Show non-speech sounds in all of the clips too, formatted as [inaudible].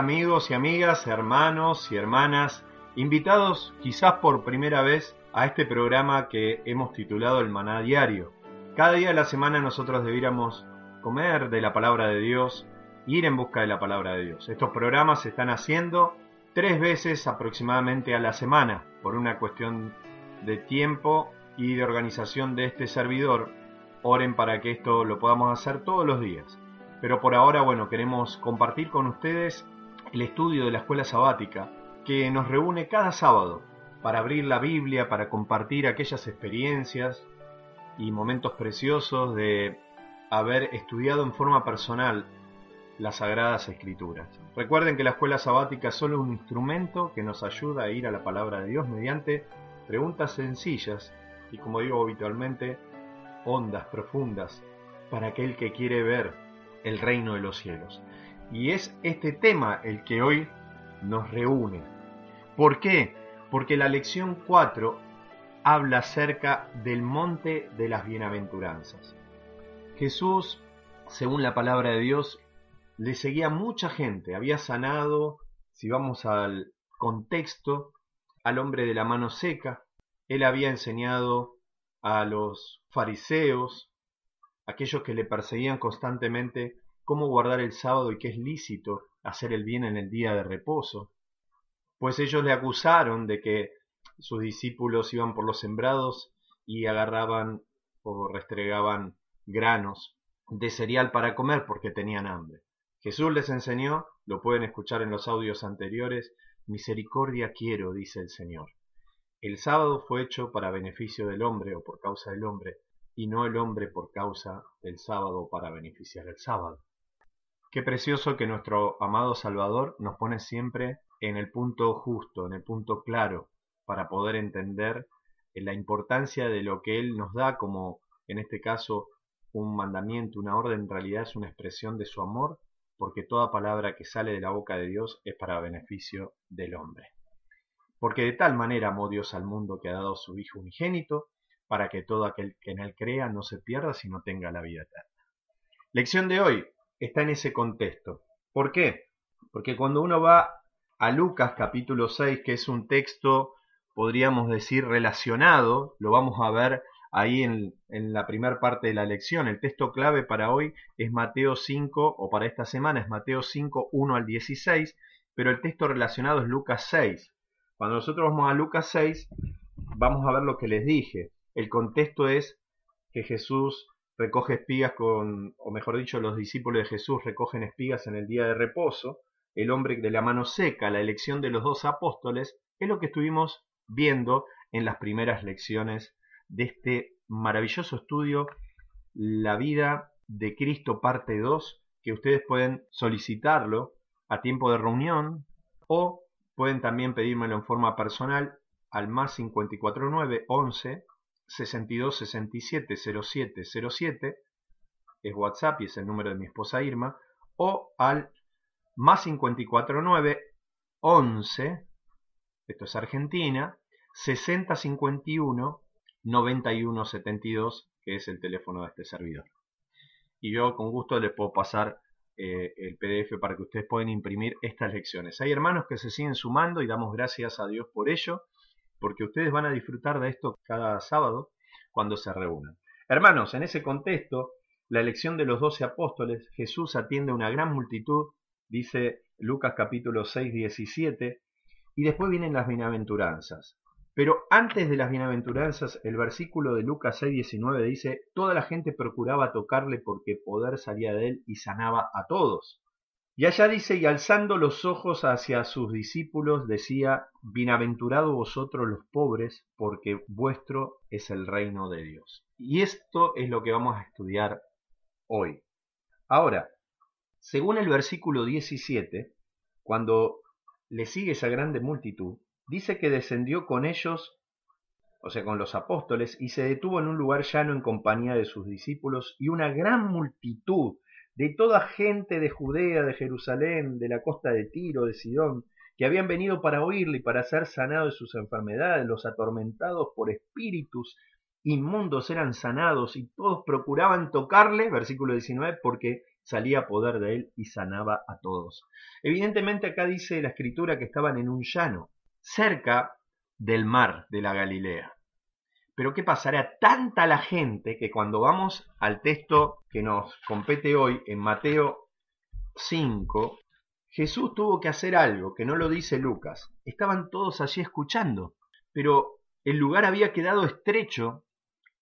Amigos y amigas, hermanos y hermanas, invitados quizás por primera vez a este programa que hemos titulado El Maná Diario? Cada día de la semana nosotros debiéramos comer de la palabra de Dios, ir en busca de la palabra de Dios. Estos programas se están haciendo tres veces aproximadamente a la semana por una cuestión de tiempo y de organización de este servidor. Oren para que esto lo podamos hacer todos los días. Pero por ahora, bueno, queremos compartir con ustedes el estudio de la escuela sabática que nos reúne cada sábado para abrir la Biblia, para compartir aquellas experiencias y momentos preciosos de haber estudiado en forma personal las sagradas escrituras. Recuerden que la escuela sabática es solo un instrumento que nos ayuda a ir a la palabra de Dios mediante preguntas sencillas y como digo habitualmente, hondas, profundas, para aquel que quiere ver el reino de los cielos. Y es este tema el que hoy nos reúne. ¿Por qué? Porque la lección 4 habla acerca del monte de las bienaventuranzas. Jesús, según la palabra de Dios, le seguía mucha gente, había sanado, si vamos al contexto, al hombre de la mano seca, él había enseñado a los fariseos, aquellos que le perseguían constantemente cómo guardar el sábado y que es lícito hacer el bien en el día de reposo, pues ellos le acusaron de que sus discípulos iban por los sembrados y agarraban o restregaban granos de cereal para comer porque tenían hambre. Jesús les enseñó, lo pueden escuchar en los audios anteriores, misericordia quiero, dice el Señor. El sábado fue hecho para beneficio del hombre o por causa del hombre, y no el hombre por causa del sábado para beneficiar el sábado. Qué precioso que nuestro amado Salvador nos pone siempre en el punto justo, en el punto claro, para poder entender la importancia de lo que Él nos da como, en este caso, un mandamiento, una orden, en realidad es una expresión de su amor, porque toda palabra que sale de la boca de Dios es para beneficio del hombre. Porque de tal manera amó Dios al mundo que ha dado su Hijo unigénito, para que todo aquel que en él crea no se pierda, sino tenga la vida eterna. Lección de hoy está en ese contexto. ¿Por qué? Porque cuando uno va a Lucas capítulo 6, que es un texto, podríamos decir, relacionado, lo vamos a ver ahí en, en la primera parte de la lección. El texto clave para hoy es Mateo 5, o para esta semana es Mateo 5, 1 al 16, pero el texto relacionado es Lucas 6. Cuando nosotros vamos a Lucas 6, vamos a ver lo que les dije. El contexto es que Jesús recoge espigas con, o mejor dicho, los discípulos de Jesús recogen espigas en el día de reposo, el hombre de la mano seca, la elección de los dos apóstoles, es lo que estuvimos viendo en las primeras lecciones de este maravilloso estudio, La vida de Cristo parte 2, que ustedes pueden solicitarlo a tiempo de reunión o pueden también pedírmelo en forma personal al más 549 11 62 67 07 07 es WhatsApp y es el número de mi esposa Irma o al más 549 11 esto es Argentina 6051 9172 que es el teléfono de este servidor y yo con gusto les puedo pasar eh, el PDF para que ustedes puedan imprimir estas lecciones. Hay hermanos que se siguen sumando y damos gracias a Dios por ello, porque ustedes van a disfrutar de esto cada sábado cuando se reúnan. Hermanos, en ese contexto, la elección de los doce apóstoles, Jesús atiende a una gran multitud, dice Lucas capítulo 6, 17, y después vienen las bienaventuranzas. Pero antes de las bienaventuranzas, el versículo de Lucas 6:19 dice, toda la gente procuraba tocarle porque poder salía de él y sanaba a todos. Y allá dice, y alzando los ojos hacia sus discípulos, decía, Bienaventurado vosotros los pobres, porque vuestro es el reino de Dios. Y esto es lo que vamos a estudiar hoy. Ahora, según el versículo 17, cuando le sigue esa grande multitud, dice que descendió con ellos, o sea, con los apóstoles, y se detuvo en un lugar llano en compañía de sus discípulos y una gran multitud de toda gente de Judea, de Jerusalén, de la costa de Tiro, de Sidón, que habían venido para oírle y para ser sanados de sus enfermedades, los atormentados por espíritus inmundos eran sanados y todos procuraban tocarle, versículo 19, porque salía poder de él y sanaba a todos. Evidentemente acá dice la escritura que estaban en un llano, cerca del mar de la Galilea. Pero ¿qué pasará? Tanta la gente que cuando vamos al texto que nos compete hoy en Mateo 5, Jesús tuvo que hacer algo que no lo dice Lucas. Estaban todos allí escuchando, pero el lugar había quedado estrecho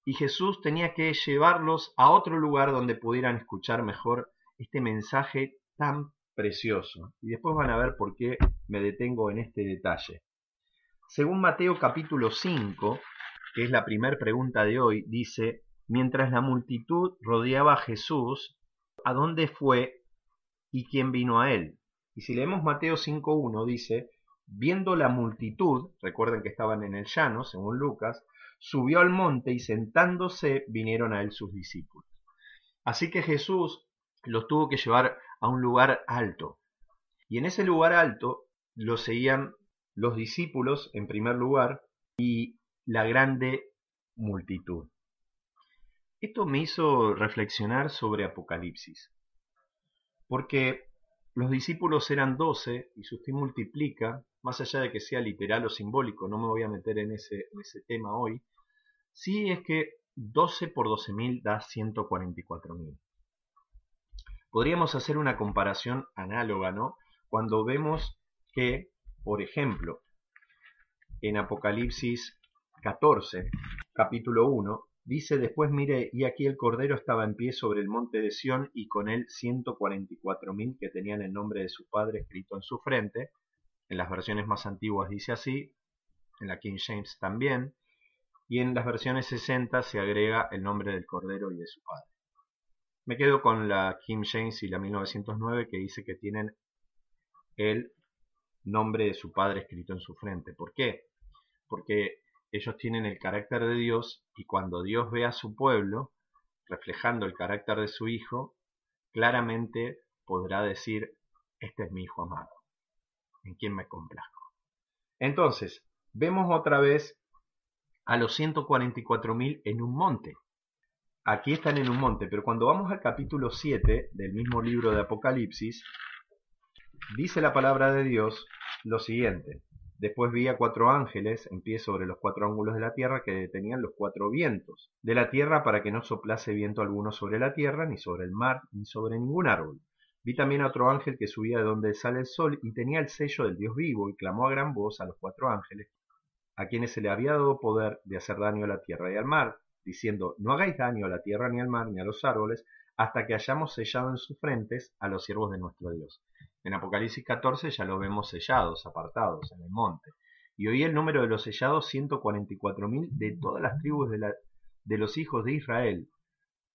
y Jesús tenía que llevarlos a otro lugar donde pudieran escuchar mejor este mensaje tan precioso. Y después van a ver por qué me detengo en este detalle. Según Mateo capítulo 5, que es la primera pregunta de hoy, dice, mientras la multitud rodeaba a Jesús, ¿a dónde fue y quién vino a él? Y si leemos Mateo 5.1, dice, viendo la multitud, recuerden que estaban en el llano, según Lucas, subió al monte y sentándose vinieron a él sus discípulos. Así que Jesús los tuvo que llevar a un lugar alto. Y en ese lugar alto lo seguían los discípulos en primer lugar y la grande multitud. Esto me hizo reflexionar sobre Apocalipsis, porque los discípulos eran doce y si usted multiplica, más allá de que sea literal o simbólico, no me voy a meter en ese, en ese tema hoy, sí es que 12 por 12.000 da 144.000. Podríamos hacer una comparación análoga, ¿no? Cuando vemos que por ejemplo, en Apocalipsis 14, capítulo 1, dice después mire, y aquí el Cordero estaba en pie sobre el monte de Sión y con él ciento cuatro mil que tenían el nombre de su padre escrito en su frente. En las versiones más antiguas dice así, en la King James también, y en las versiones 60 se agrega el nombre del Cordero y de su padre. Me quedo con la King James y la 1909 que dice que tienen el nombre de su Padre escrito en su frente. ¿Por qué? Porque ellos tienen el carácter de Dios y cuando Dios ve a su pueblo, reflejando el carácter de su Hijo, claramente podrá decir, este es mi Hijo amado, en quien me complazco. Entonces, vemos otra vez a los 144.000 en un monte. Aquí están en un monte, pero cuando vamos al capítulo 7 del mismo libro de Apocalipsis, Dice la palabra de Dios lo siguiente. Después vi a cuatro ángeles en pie sobre los cuatro ángulos de la tierra que detenían los cuatro vientos de la tierra para que no soplase viento alguno sobre la tierra, ni sobre el mar, ni sobre ningún árbol. Vi también a otro ángel que subía de donde sale el sol y tenía el sello del Dios vivo y clamó a gran voz a los cuatro ángeles, a quienes se le había dado poder de hacer daño a la tierra y al mar, diciendo, no hagáis daño a la tierra ni al mar ni a los árboles, hasta que hayamos sellado en sus frentes a los siervos de nuestro Dios. En Apocalipsis 14 ya lo vemos sellados, apartados en el monte. Y oí el número de los sellados 144.000 de todas las tribus de los hijos de Israel.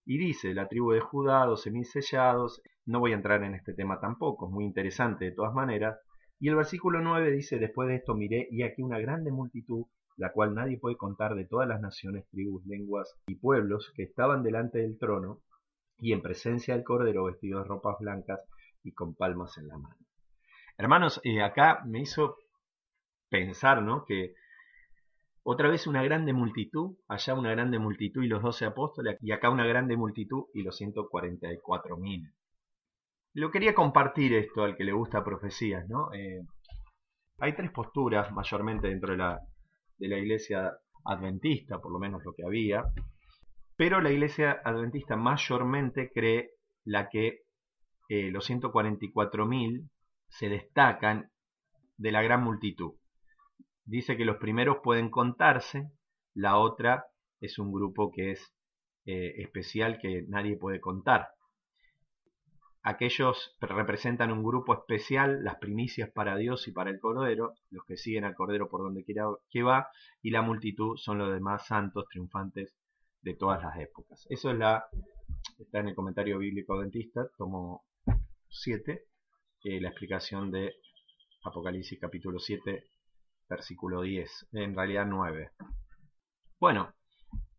Y dice, la tribu de Judá, 12.000 sellados. No voy a entrar en este tema tampoco, es muy interesante de todas maneras. Y el versículo 9 dice, después de esto miré y aquí una grande multitud, la cual nadie puede contar de todas las naciones, tribus, lenguas y pueblos que estaban delante del trono y en presencia del Cordero vestidos de ropas blancas y con palmas en la mano. Hermanos, eh, acá me hizo pensar, ¿no? Que otra vez una grande multitud, allá una grande multitud y los doce apóstoles, y acá una grande multitud y los 144 mil. Lo quería compartir esto al que le gusta profecías, ¿no? Eh, hay tres posturas mayormente dentro de la, de la iglesia adventista, por lo menos lo que había, pero la iglesia adventista mayormente cree la que eh, los 144.000 se destacan de la gran multitud. Dice que los primeros pueden contarse, la otra es un grupo que es eh, especial que nadie puede contar. Aquellos representan un grupo especial, las primicias para Dios y para el Cordero, los que siguen al Cordero por donde quiera que va, y la multitud son los demás santos triunfantes de todas las épocas. Eso es la, está en el comentario bíblico adventista, tomo 7, eh, la explicación de Apocalipsis capítulo 7, versículo 10, en realidad 9. Bueno,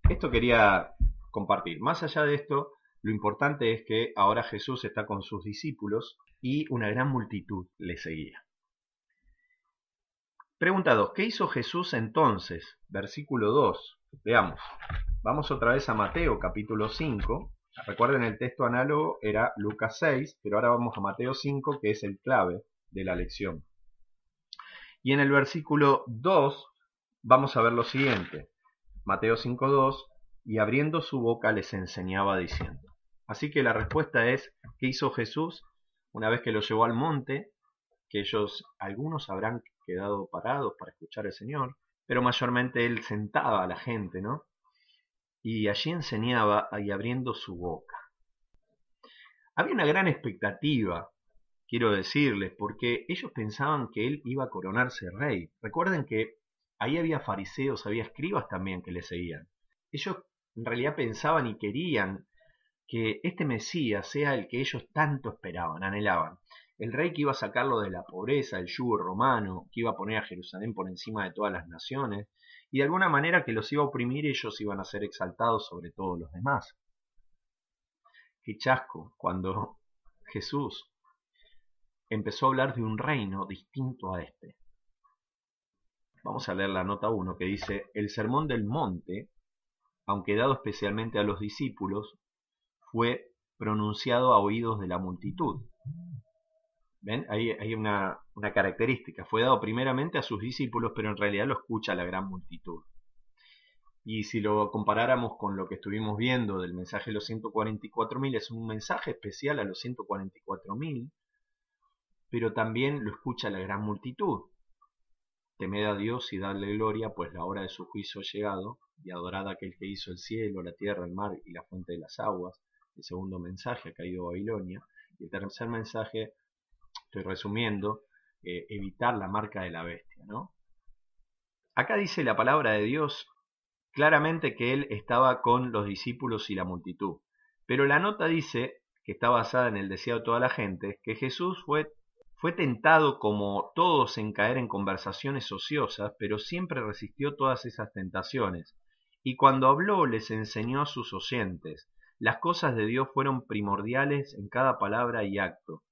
esto quería compartir. Más allá de esto, lo importante es que ahora Jesús está con sus discípulos y una gran multitud le seguía. Pregunta 2. ¿Qué hizo Jesús entonces? Versículo 2. Veamos. Vamos otra vez a Mateo capítulo 5. Recuerden el texto análogo era Lucas 6, pero ahora vamos a Mateo 5, que es el clave de la lección. Y en el versículo 2 vamos a ver lo siguiente. Mateo 5.2, y abriendo su boca les enseñaba diciendo. Así que la respuesta es, ¿qué hizo Jesús una vez que lo llevó al monte? Que ellos, algunos habrán quedado parados para escuchar al Señor, pero mayormente él sentaba a la gente, ¿no? Y allí enseñaba y abriendo su boca. Había una gran expectativa, quiero decirles, porque ellos pensaban que él iba a coronarse rey. Recuerden que ahí había fariseos, había escribas también que le seguían. Ellos en realidad pensaban y querían que este Mesías sea el que ellos tanto esperaban, anhelaban. El rey que iba a sacarlo de la pobreza, el yugo romano, que iba a poner a Jerusalén por encima de todas las naciones, y de alguna manera que los iba a oprimir ellos iban a ser exaltados sobre todos los demás. Qué chasco cuando [laughs] Jesús empezó a hablar de un reino distinto a este. Vamos a leer la nota 1 que dice, el sermón del monte, aunque dado especialmente a los discípulos, fue pronunciado a oídos de la multitud. ¿Ven? Ahí hay una, característica. Fue dado primeramente a sus discípulos, pero en realidad lo escucha la gran multitud. Y si lo comparáramos con lo que estuvimos viendo del mensaje de los 144.000, es un mensaje especial a los 144.000, pero también lo escucha la gran multitud. Temed a Dios y dadle gloria, pues la hora de su juicio ha llegado, y adorad a aquel que hizo el cielo, la tierra, el mar y la fuente de las aguas. El segundo mensaje ha caído Babilonia. Y el tercer mensaje estoy resumiendo, eh, evitar la marca de la bestia, ¿no? Acá dice la palabra de Dios claramente que él estaba con los discípulos y la multitud, pero la nota dice, que está basada en el deseo de toda la gente, que Jesús fue, fue tentado como todos en caer en conversaciones ociosas, pero siempre resistió todas esas tentaciones, y cuando habló les enseñó a sus oyentes, las cosas de Dios fueron primordiales en cada palabra y acto,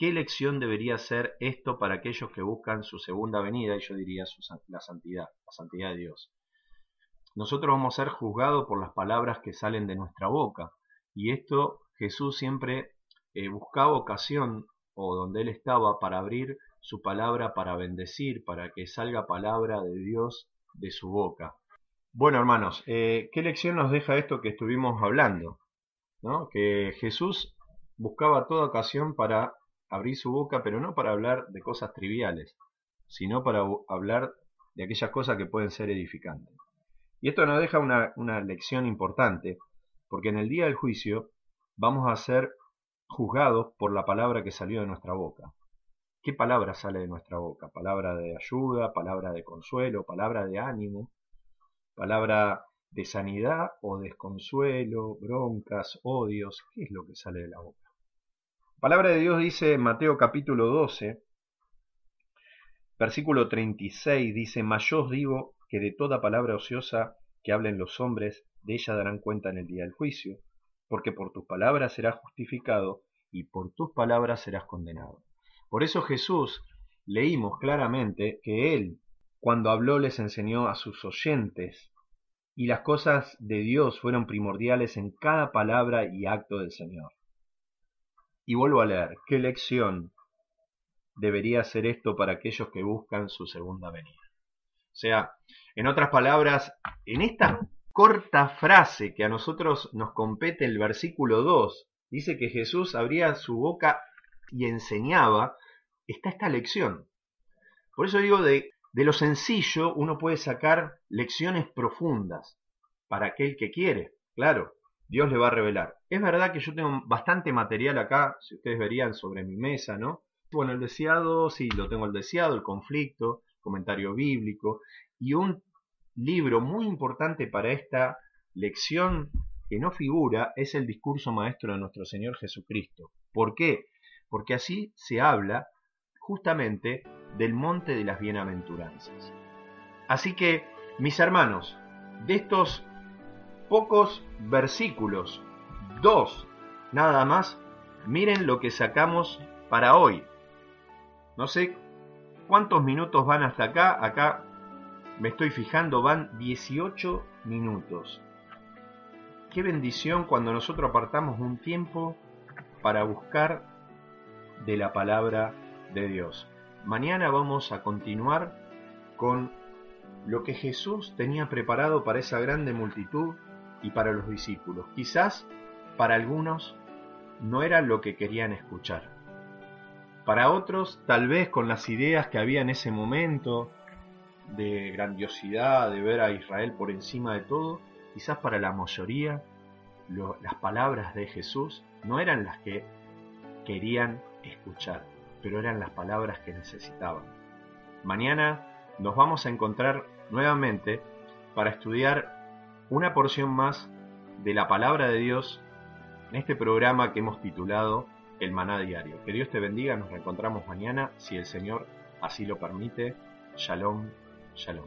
¿Qué lección debería ser esto para aquellos que buscan su segunda venida? Y yo diría la santidad, la santidad de Dios. Nosotros vamos a ser juzgados por las palabras que salen de nuestra boca. Y esto Jesús siempre eh, buscaba ocasión o donde él estaba para abrir su palabra, para bendecir, para que salga palabra de Dios de su boca. Bueno, hermanos, eh, ¿qué lección nos deja esto que estuvimos hablando? ¿No? Que Jesús buscaba toda ocasión para abrir su boca, pero no para hablar de cosas triviales, sino para hablar de aquellas cosas que pueden ser edificantes. Y esto nos deja una, una lección importante, porque en el día del juicio vamos a ser juzgados por la palabra que salió de nuestra boca. ¿Qué palabra sale de nuestra boca? Palabra de ayuda, palabra de consuelo, palabra de ánimo, palabra de sanidad o desconsuelo, broncas, odios. ¿Qué es lo que sale de la boca? La palabra de Dios dice Mateo capítulo 12, versículo 36, dice, Mas yo os digo que de toda palabra ociosa que hablen los hombres, de ella darán cuenta en el día del juicio, porque por tus palabras serás justificado y por tus palabras serás condenado. Por eso Jesús leímos claramente que Él, cuando habló, les enseñó a sus oyentes, y las cosas de Dios fueron primordiales en cada palabra y acto del Señor. Y vuelvo a leer, ¿qué lección debería ser esto para aquellos que buscan su segunda venida? O sea, en otras palabras, en esta corta frase que a nosotros nos compete el versículo 2, dice que Jesús abría su boca y enseñaba, está esta lección. Por eso digo, de, de lo sencillo uno puede sacar lecciones profundas para aquel que quiere, claro, Dios le va a revelar. Es verdad que yo tengo bastante material acá, si ustedes verían sobre mi mesa, ¿no? Bueno, el deseado, sí, lo tengo el deseado, el conflicto, comentario bíblico y un libro muy importante para esta lección que no figura es el discurso maestro de nuestro Señor Jesucristo. ¿Por qué? Porque así se habla justamente del monte de las bienaventuranzas. Así que, mis hermanos, de estos pocos versículos, dos nada más, miren lo que sacamos para hoy. No sé cuántos minutos van hasta acá, acá me estoy fijando, van 18 minutos. Qué bendición cuando nosotros apartamos un tiempo para buscar de la palabra de Dios. Mañana vamos a continuar con lo que Jesús tenía preparado para esa grande multitud y para los discípulos. Quizás para algunos no era lo que querían escuchar. Para otros, tal vez con las ideas que había en ese momento, de grandiosidad, de ver a Israel por encima de todo, quizás para la mayoría las palabras de Jesús no eran las que querían escuchar, pero eran las palabras que necesitaban. Mañana nos vamos a encontrar nuevamente para estudiar una porción más de la palabra de Dios en este programa que hemos titulado El Maná Diario. Que Dios te bendiga, nos reencontramos mañana, si el Señor así lo permite. Shalom Shalom.